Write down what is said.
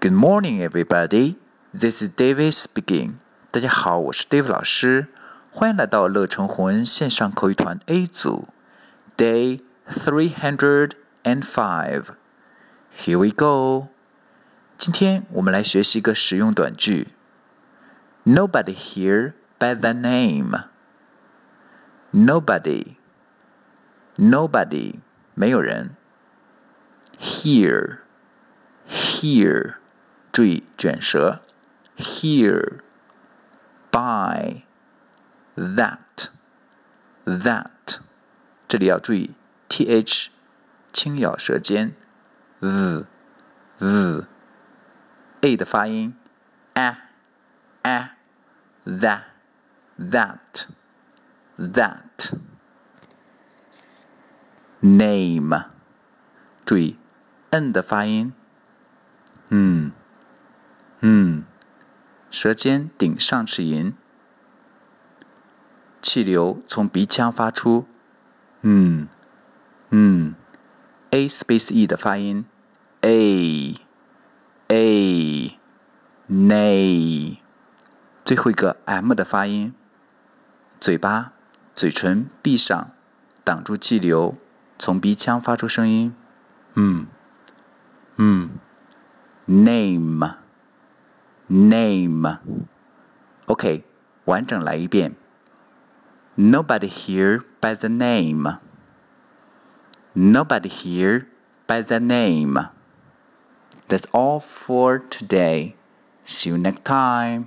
Good morning, everybody. This is David speaking. 大家好，我是 David 老师，欢迎来到乐成红恩线上口语团 A 组，Day three hundred and five. Here we go. 今天我们来学习一个实用短句。Nobody here by that name. Nobody. Nobody. 没有人。Here. Here. 注意卷舌。Here. By. That. That. 这里要注意 th 轻咬舌尖。z z a 的发音。a a that that that name 注意 n 的发音。嗯嗯，舌尖顶上齿龈，气流从鼻腔发出。嗯嗯，a space e 的发音。a a nay 最后一个 m 的发音，嘴巴、嘴唇闭上，挡住气流，从鼻腔发出声音。嗯，嗯，Name。，name，name。OK，完整来一遍。Nobody here by the name. Nobody here by the name. That's all for today. See you next time.